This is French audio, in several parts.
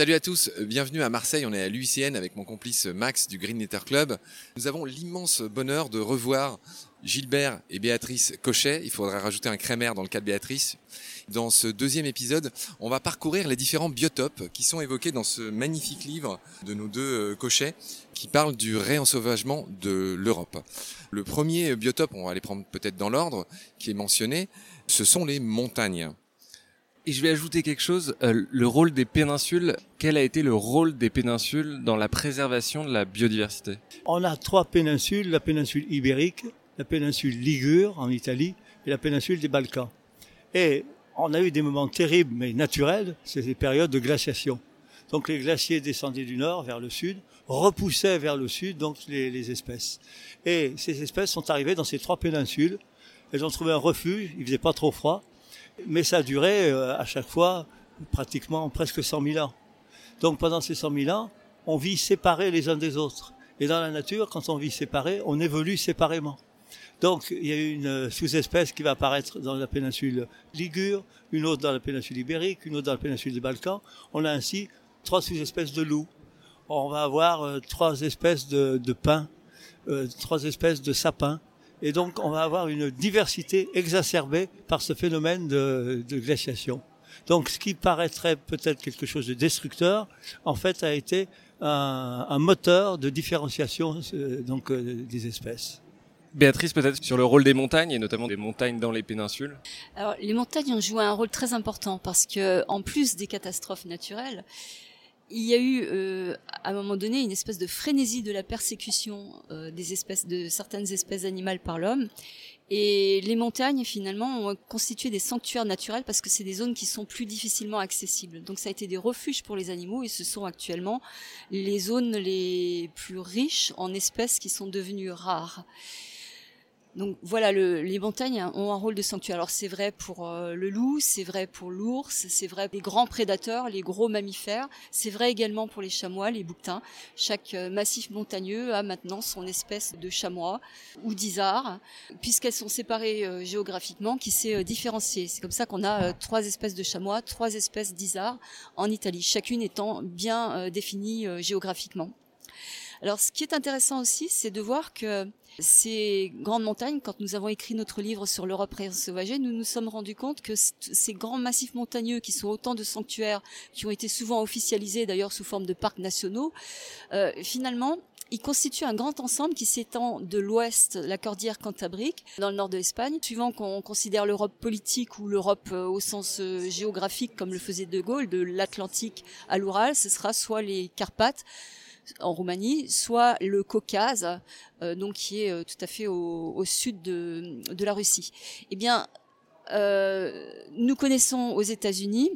Salut à tous, bienvenue à Marseille, on est à l'UICN avec mon complice Max du Green Letter Club. Nous avons l'immense bonheur de revoir Gilbert et Béatrice Cochet, il faudra rajouter un crémaire dans le cas de Béatrice. Dans ce deuxième épisode, on va parcourir les différents biotopes qui sont évoqués dans ce magnifique livre de nos deux euh, Cochets qui parle du réensauvagement de l'Europe. Le premier biotope, on va les prendre peut-être dans l'ordre, qui est mentionné, ce sont les montagnes. Et je vais ajouter quelque chose, euh, le rôle des péninsules. Quel a été le rôle des péninsules dans la préservation de la biodiversité? On a trois péninsules, la péninsule ibérique, la péninsule Ligure en Italie et la péninsule des Balkans. Et on a eu des moments terribles mais naturels, c'est des périodes de glaciation. Donc les glaciers descendaient du nord vers le sud, repoussaient vers le sud donc les, les espèces. Et ces espèces sont arrivées dans ces trois péninsules. Elles ont trouvé un refuge, il faisait pas trop froid, mais ça a duré euh, à chaque fois pratiquement presque 100 000 ans. Donc pendant ces 100 000 ans, on vit séparés les uns des autres. Et dans la nature, quand on vit séparés, on évolue séparément. Donc il y a une sous-espèce qui va apparaître dans la péninsule Ligure, une autre dans la péninsule Ibérique, une autre dans la péninsule des Balkans. On a ainsi trois sous-espèces de loups. On va avoir euh, trois espèces de, pins, euh, trois espèces de sapins, et donc, on va avoir une diversité exacerbée par ce phénomène de, de glaciation. Donc, ce qui paraîtrait peut-être quelque chose de destructeur, en fait, a été un, un moteur de différenciation euh, donc euh, des espèces. Béatrice, peut-être sur le rôle des montagnes et notamment des montagnes dans les péninsules. Alors, les montagnes ont joué un rôle très important parce que, en plus des catastrophes naturelles, il y a eu euh, à un moment donné une espèce de frénésie de la persécution euh, des espèces de certaines espèces animales par l'homme et les montagnes finalement ont constitué des sanctuaires naturels parce que c'est des zones qui sont plus difficilement accessibles. Donc ça a été des refuges pour les animaux et ce sont actuellement les zones les plus riches en espèces qui sont devenues rares. Donc voilà, le, les montagnes ont un rôle de sanctuaire. Alors c'est vrai pour euh, le loup, c'est vrai pour l'ours, c'est vrai pour les grands prédateurs, les gros mammifères, c'est vrai également pour les chamois, les bouquetins. Chaque euh, massif montagneux a maintenant son espèce de chamois ou d'isard, puisqu'elles sont séparées euh, géographiquement, qui s'est différenciée. C'est comme ça qu'on a trois espèces de chamois, trois espèces d'isards en Italie, chacune étant bien définie géographiquement. Alors, ce qui est intéressant aussi, c'est de voir que ces grandes montagnes, quand nous avons écrit notre livre sur l'Europe sauvagée, nous nous sommes rendus compte que ces grands massifs montagneux, qui sont autant de sanctuaires, qui ont été souvent officialisés d'ailleurs sous forme de parcs nationaux, euh, finalement, ils constituent un grand ensemble qui s'étend de l'ouest, la cordillère cantabrique, dans le nord de l'Espagne. Suivant qu'on considère l'Europe politique ou l'Europe euh, au sens euh, géographique, comme le faisait De Gaulle, de l'Atlantique à l'Oural, ce sera soit les Carpates, en Roumanie, soit le Caucase, euh, donc qui est euh, tout à fait au, sud de, la Russie. Eh bien, euh, nous connaissons aux États-Unis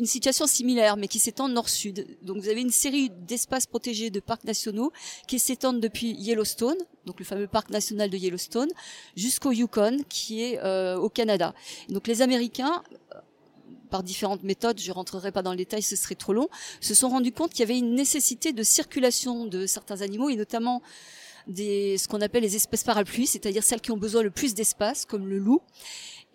une situation similaire, mais qui s'étend nord-sud. Donc vous avez une série d'espaces protégés de parcs nationaux qui s'étendent depuis Yellowstone, donc le fameux parc national de Yellowstone, jusqu'au Yukon, qui est au Canada. Donc les Américains par différentes méthodes, je rentrerai pas dans le détail, ce serait trop long, se sont rendus compte qu'il y avait une nécessité de circulation de certains animaux et notamment des, ce qu'on appelle les espèces parapluies, c'est-à-dire celles qui ont besoin le plus d'espace, comme le loup.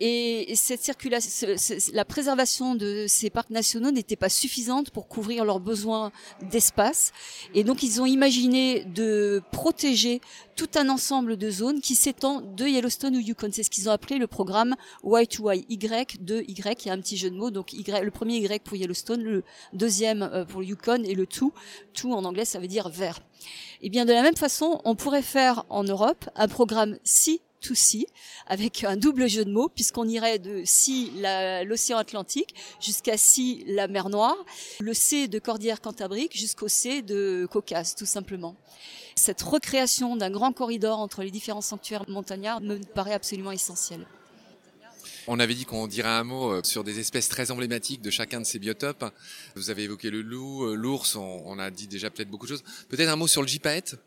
Et cette circulation, la préservation de ces parcs nationaux n'était pas suffisante pour couvrir leurs besoins d'espace. Et donc, ils ont imaginé de protéger tout un ensemble de zones qui s'étend de Yellowstone ou Yukon. C'est ce qu'ils ont appelé le programme Y2Y, Y de Y. Il y a un petit jeu de mots. Donc, y, le premier Y pour Yellowstone, le deuxième euh, pour Yukon et le tout. Tout en anglais, ça veut dire vert. Et eh bien, de la même façon, on pourrait faire en Europe un programme si to sea, avec un double jeu de mots, puisqu'on irait de si l'océan Atlantique jusqu'à si la mer Noire, le C de Cordillère Cantabrique jusqu'au C de Caucase, tout simplement. Cette recréation d'un grand corridor entre les différents sanctuaires montagnards me paraît absolument essentielle. On avait dit qu'on dirait un mot euh, sur des espèces très emblématiques de chacun de ces biotopes. Vous avez évoqué le loup, euh, l'ours, on, a dit déjà peut-être beaucoup de choses. Peut-être un mot sur le gypaète?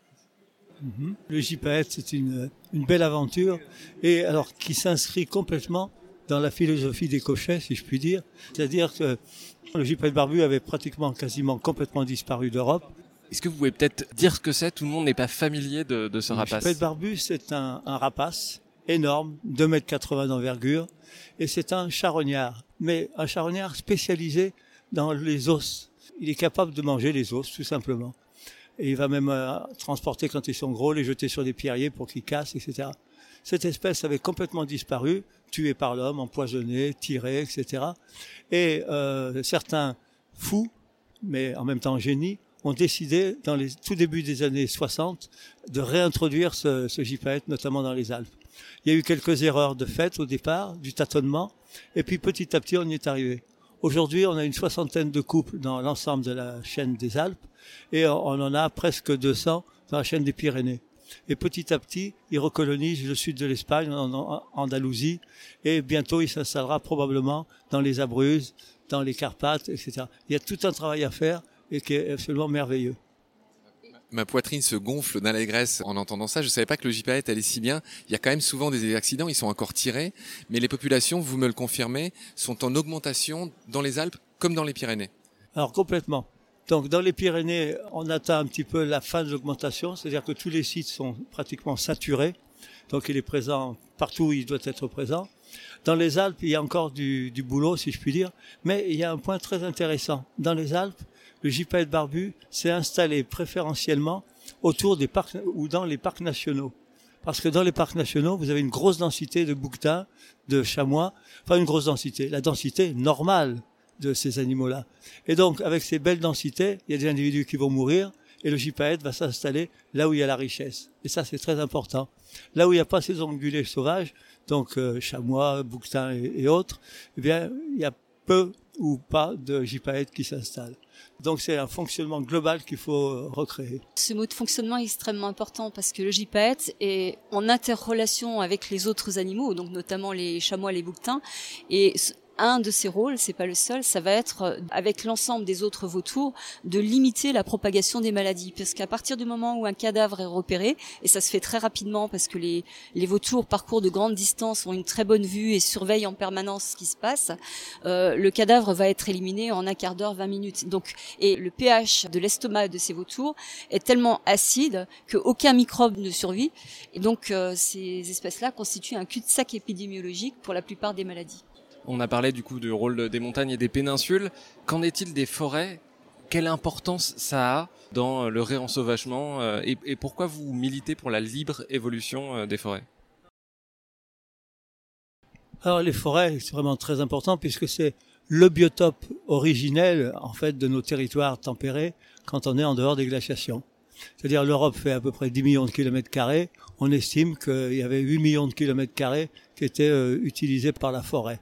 Le JPS, c'est une, une, belle aventure et alors qui s'inscrit complètement dans la philosophie des cochets, si je puis dire. C'est-à-dire que le JPS barbu avait pratiquement, quasiment complètement disparu d'Europe. Est-ce que vous pouvez peut-être dire ce que c'est? Tout le monde n'est pas familier de, de ce rapace. Le JPS barbu, c'est un, un, rapace énorme, 2,80 m d'envergure, et c'est un charognard, mais un charognard spécialisé dans les os. Il est capable de manger les os, tout simplement. Et il va même euh, transporter quand ils sont gros, les jeter sur des pierriers pour qu'ils cassent, etc. Cette espèce avait complètement disparu, tuée par l'homme, empoisonnée, tirée, etc. Et euh, certains fous, mais en même temps génies, ont décidé, dans les tout début des années 60, de réintroduire ce, ce gypaète, notamment dans les Alpes. Il y a eu quelques erreurs de fait au départ, du tâtonnement, et puis petit à petit on y est arrivé. Aujourd'hui, on a une soixantaine de couples dans l'ensemble de la chaîne des Alpes, et on en a presque 200 dans la chaîne des Pyrénées. Et petit à petit, il recolonise le sud de l'Espagne, en Andalousie, et bientôt il s'installera probablement dans les Abruzzes, dans les Carpates, etc. Il y a tout un travail à faire et qui est absolument merveilleux. Ma poitrine se gonfle d'allégresse en entendant ça. Je savais pas que le gypaète allait si bien. Il y a quand même souvent des accidents, ils sont encore tirés, mais les populations, vous me le confirmez, sont en augmentation dans les Alpes comme dans les Pyrénées. Alors complètement. Donc dans les Pyrénées, on atteint un petit peu la fin de l'augmentation, c'est-à-dire que tous les sites sont pratiquement saturés. Donc il est présent partout où il doit être présent. Dans les Alpes, il y a encore du, du boulot, si je puis dire, mais il y a un point très intéressant. Dans les Alpes, le gypaète barbu s'est installé préférentiellement autour des parcs ou dans les parcs nationaux. Parce que dans les parcs nationaux, vous avez une grosse densité de bouquetins, de chamois, enfin une grosse densité, la densité normale de ces animaux-là. Et donc, avec ces belles densités, il y a des individus qui vont mourir, et le gypaète va s'installer là où il y a la richesse. Et ça, c'est très important. Là où il n'y a pas ces ongulés sauvages, donc euh, chamois, bouquetins et, autres, eh bien, il y a peu ou pas de gypaète qui s'installe. Donc c'est un fonctionnement global qu'il faut euh, recréer. Ce mot de fonctionnement est extrêmement important parce que le gypaète est en interrelation avec les autres animaux, donc notamment les chamois, les bouquetins, et un de ses rôles, c'est pas le seul, ça va être euh, avec l'ensemble des autres vautours de limiter la propagation des maladies, parce qu'à partir du moment où un cadavre est repéré, et ça se fait très rapidement parce que les, les vautours parcourent de grandes distances, ont une très bonne vue et surveillent en permanence ce qui se passe, euh, le cadavre va être éliminé en un quart d'heure, 20 minutes. Donc, et le pH de l'estomac de ces vautours est tellement acide qu'aucun microbe ne survit, et donc euh, ces espèces-là constituent un cul-de-sac épidémiologique pour la plupart des maladies. On a parlé du coup du rôle des montagnes et des péninsules. Qu'en est-il des forêts? Quelle importance ça a dans le réensauvagement euh, et, pourquoi vous militez pour la libre évolution euh, des forêts? Alors les forêts, c'est vraiment très important puisque c'est le biotope originel en fait de nos territoires tempérés quand on est en dehors des glaciations. C'est-à-dire l'Europe fait à peu près 10 millions de kilomètres carrés. On estime qu'il y avait 8 millions de kilomètres carrés qui étaient euh, utilisés par la forêt.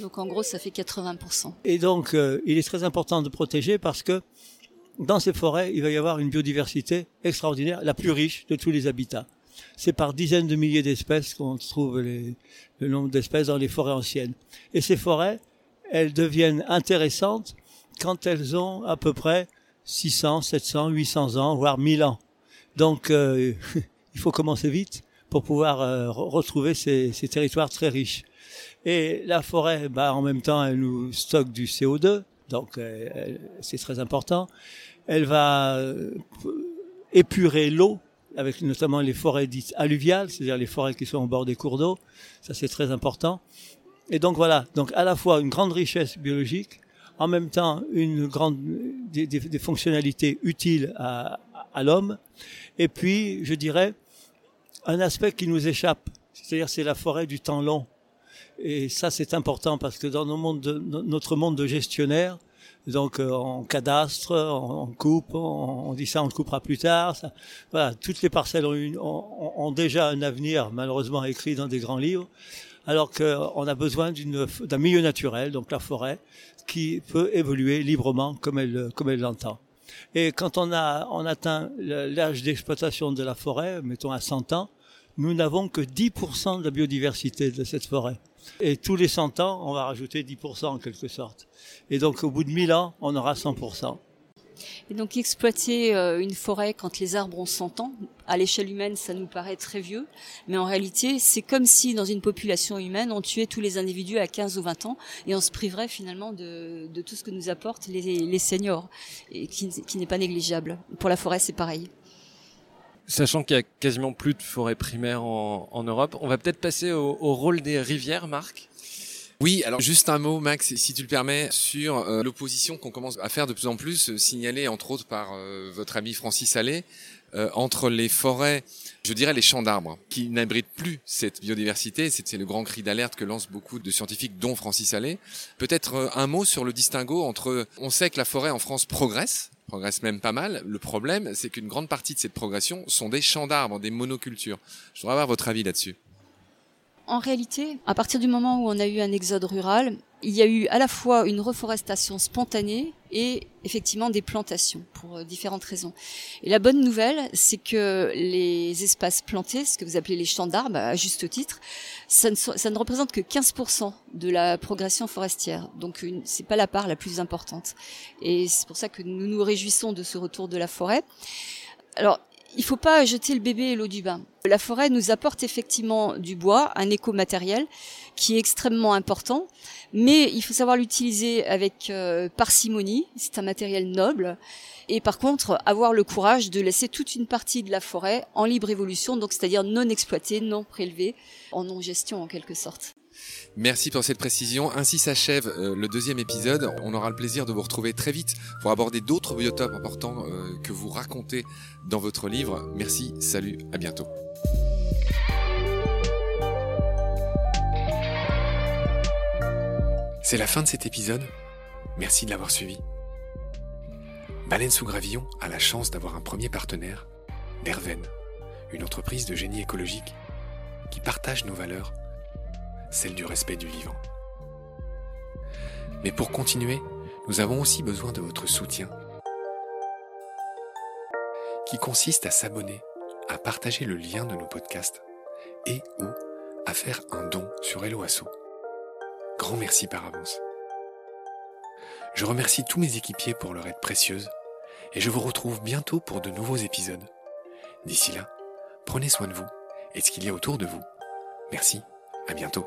Donc en gros, ça fait 80%. Et donc, euh, il est très important de protéger parce que dans ces forêts, il va y avoir une biodiversité extraordinaire, la plus riche de tous les habitats. C'est par dizaines de milliers d'espèces qu'on trouve le nombre d'espèces dans les forêts anciennes. Et ces forêts, elles deviennent intéressantes quand elles ont à peu près 600, 700, 800 ans, voire 1000 ans. Donc, euh, il faut commencer vite pour pouvoir euh, retrouver ces territoires très riches. Et la forêt, bah, en même temps, elle nous stocke du CO2, donc euh, c'est très important. Elle va euh, épurer l'eau, avec notamment les forêts dites alluviales, c'est-à-dire les forêts qui sont au bord des cours d'eau. Ça, c'est très important. Et donc voilà, donc à la fois une grande richesse biologique, en même temps une grande des, fonctionnalités utiles à l'homme, et puis je dirais un aspect qui nous échappe, c'est-à-dire c'est la forêt du temps long. Et ça, c'est important parce que dans notre monde de gestionnaire, donc euh, en cadastre, en, coupe, on, dit ça, on le coupera plus tard. Voilà, toutes les parcelles ont, déjà un avenir, malheureusement écrit dans des grands livres, alors qu'on a besoin d'un milieu naturel, donc la forêt, qui peut évoluer librement comme elle comme elle l'entend. Et quand on a on atteint l'âge d'exploitation de la forêt, mettons à 100 ans, nous n'avons que 10% de la biodiversité de cette forêt. Et tous les 100 ans, on va rajouter 10% en quelque sorte. Et donc au bout de 1000 ans, on aura 100%. Et donc exploiter euh, une forêt quand les arbres ont 100 ans, à l'échelle humaine, ça nous paraît très vieux, mais en réalité, c'est comme si dans une population humaine, on tuait tous les individus à 15 ou 20 ans et on se priverait finalement de, tout ce que nous apportent les, seniors, et qui n'est pas négligeable. Pour la forêt, c'est pareil. Sachant qu'il y a quasiment plus de forêts primaires en, en Europe, on va peut-être passer au, au, rôle des rivières, Marc? Oui, alors juste un mot, Max, si tu le permets, sur euh, l'opposition qu'on commence à faire de plus en plus, signalée entre autres par votre ami Francis Allais, entre les forêts, je dirais les champs d'arbres, qui n'abritent plus cette biodiversité. C'est le grand cri d'alerte que lancent beaucoup de scientifiques, dont Francis Allais. Peut-être un mot sur le distinguo entre, on sait que la forêt en France progresse, progresse même pas mal. Le problème, c'est qu'une grande partie de cette progression sont des champs d'arbres, des monocultures. Je voudrais avoir votre avis là-dessus. En réalité, à partir du moment où on a eu un exode rural, il y a eu à la fois une reforestation spontanée et effectivement des plantations pour euh, différentes raisons. Et la bonne nouvelle, c'est que les espaces plantés, ce que vous appelez les champs d'arbres, à juste titre, ça ne, ça ne représente que 15% de la progression forestière. Donc c'est pas la part la plus importante. Et c'est pour ça que nous nous réjouissons de ce retour de la forêt. Alors, il faut pas jeter le bébé et l'eau du bain. La forêt nous apporte effectivement du bois, un éco-matériel qui est extrêmement important, mais il faut savoir l'utiliser avec euh, parcimonie. C'est un matériel noble. Et par contre, avoir le courage de laisser toute une partie de la forêt en libre évolution, donc c'est-à-dire non exploitée, non prélevée, en non-gestion en quelque sorte. Merci pour cette précision. Ainsi s'achève euh, le deuxième épisode. On aura le plaisir de vous retrouver très vite pour aborder d'autres biotopes importants euh, que vous racontez dans votre livre. Merci, salut, à bientôt. C'est la fin de cet épisode. Merci de l'avoir suivi. Baleine sous gravillon a la chance d'avoir un premier partenaire, Derven, une entreprise de génie écologique qui partage nos valeurs celle du respect du vivant. Mais pour continuer, nous avons aussi besoin de votre soutien, qui consiste à s'abonner, à partager le lien de nos podcasts et ou à faire un don sur Helloasso. Grand merci par avance. Je remercie tous mes équipiers pour leur aide précieuse et je vous retrouve bientôt pour de nouveaux épisodes. D'ici là, prenez soin de vous et de ce qu'il y a autour de vous. Merci, à bientôt.